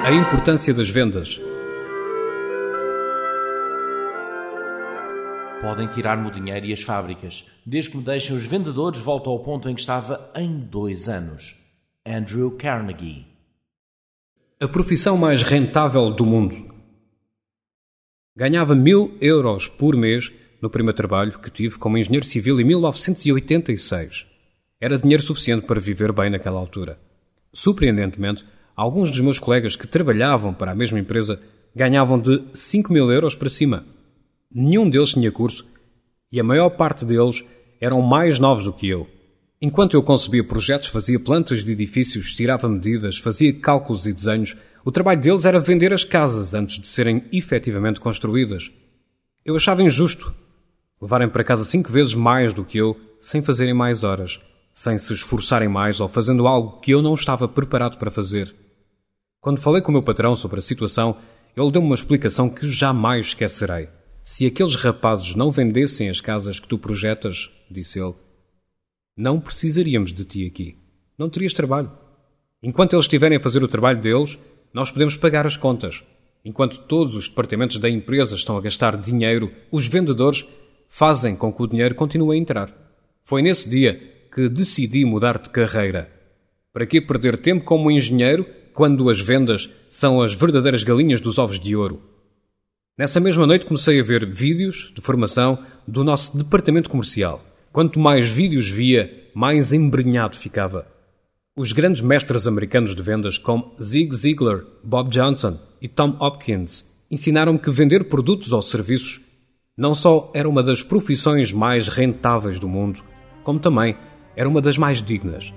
A importância das vendas. Podem tirar-me o dinheiro e as fábricas. Desde que me deixem os vendedores, volto ao ponto em que estava em dois anos. Andrew Carnegie. A profissão mais rentável do mundo. Ganhava mil euros por mês no primeiro trabalho que tive como engenheiro civil em 1986. Era dinheiro suficiente para viver bem naquela altura. Surpreendentemente, alguns dos meus colegas que trabalhavam para a mesma empresa ganhavam de 5 mil euros para cima. Nenhum deles tinha curso e a maior parte deles eram mais novos do que eu. Enquanto eu concebia projetos, fazia plantas de edifícios, tirava medidas, fazia cálculos e desenhos, o trabalho deles era vender as casas antes de serem efetivamente construídas. Eu achava injusto levarem para casa cinco vezes mais do que eu sem fazerem mais horas, sem se esforçarem mais ou fazendo algo que eu não estava preparado para fazer. Quando falei com o meu patrão sobre a situação, ele deu-me uma explicação que jamais esquecerei. Se aqueles rapazes não vendessem as casas que tu projetas, disse ele, não precisaríamos de ti aqui. Não terias trabalho. Enquanto eles estiverem a fazer o trabalho deles, nós podemos pagar as contas. Enquanto todos os departamentos da empresa estão a gastar dinheiro, os vendedores fazem com que o dinheiro continue a entrar. Foi nesse dia que decidi mudar de carreira. Para que perder tempo como engenheiro quando as vendas são as verdadeiras galinhas dos ovos de ouro? Nessa mesma noite comecei a ver vídeos de formação do nosso departamento comercial. Quanto mais vídeos via, mais embrenhado ficava. Os grandes mestres americanos de vendas, como Zig Ziglar, Bob Johnson e Tom Hopkins, ensinaram-me que vender produtos ou serviços não só era uma das profissões mais rentáveis do mundo, como também era uma das mais dignas.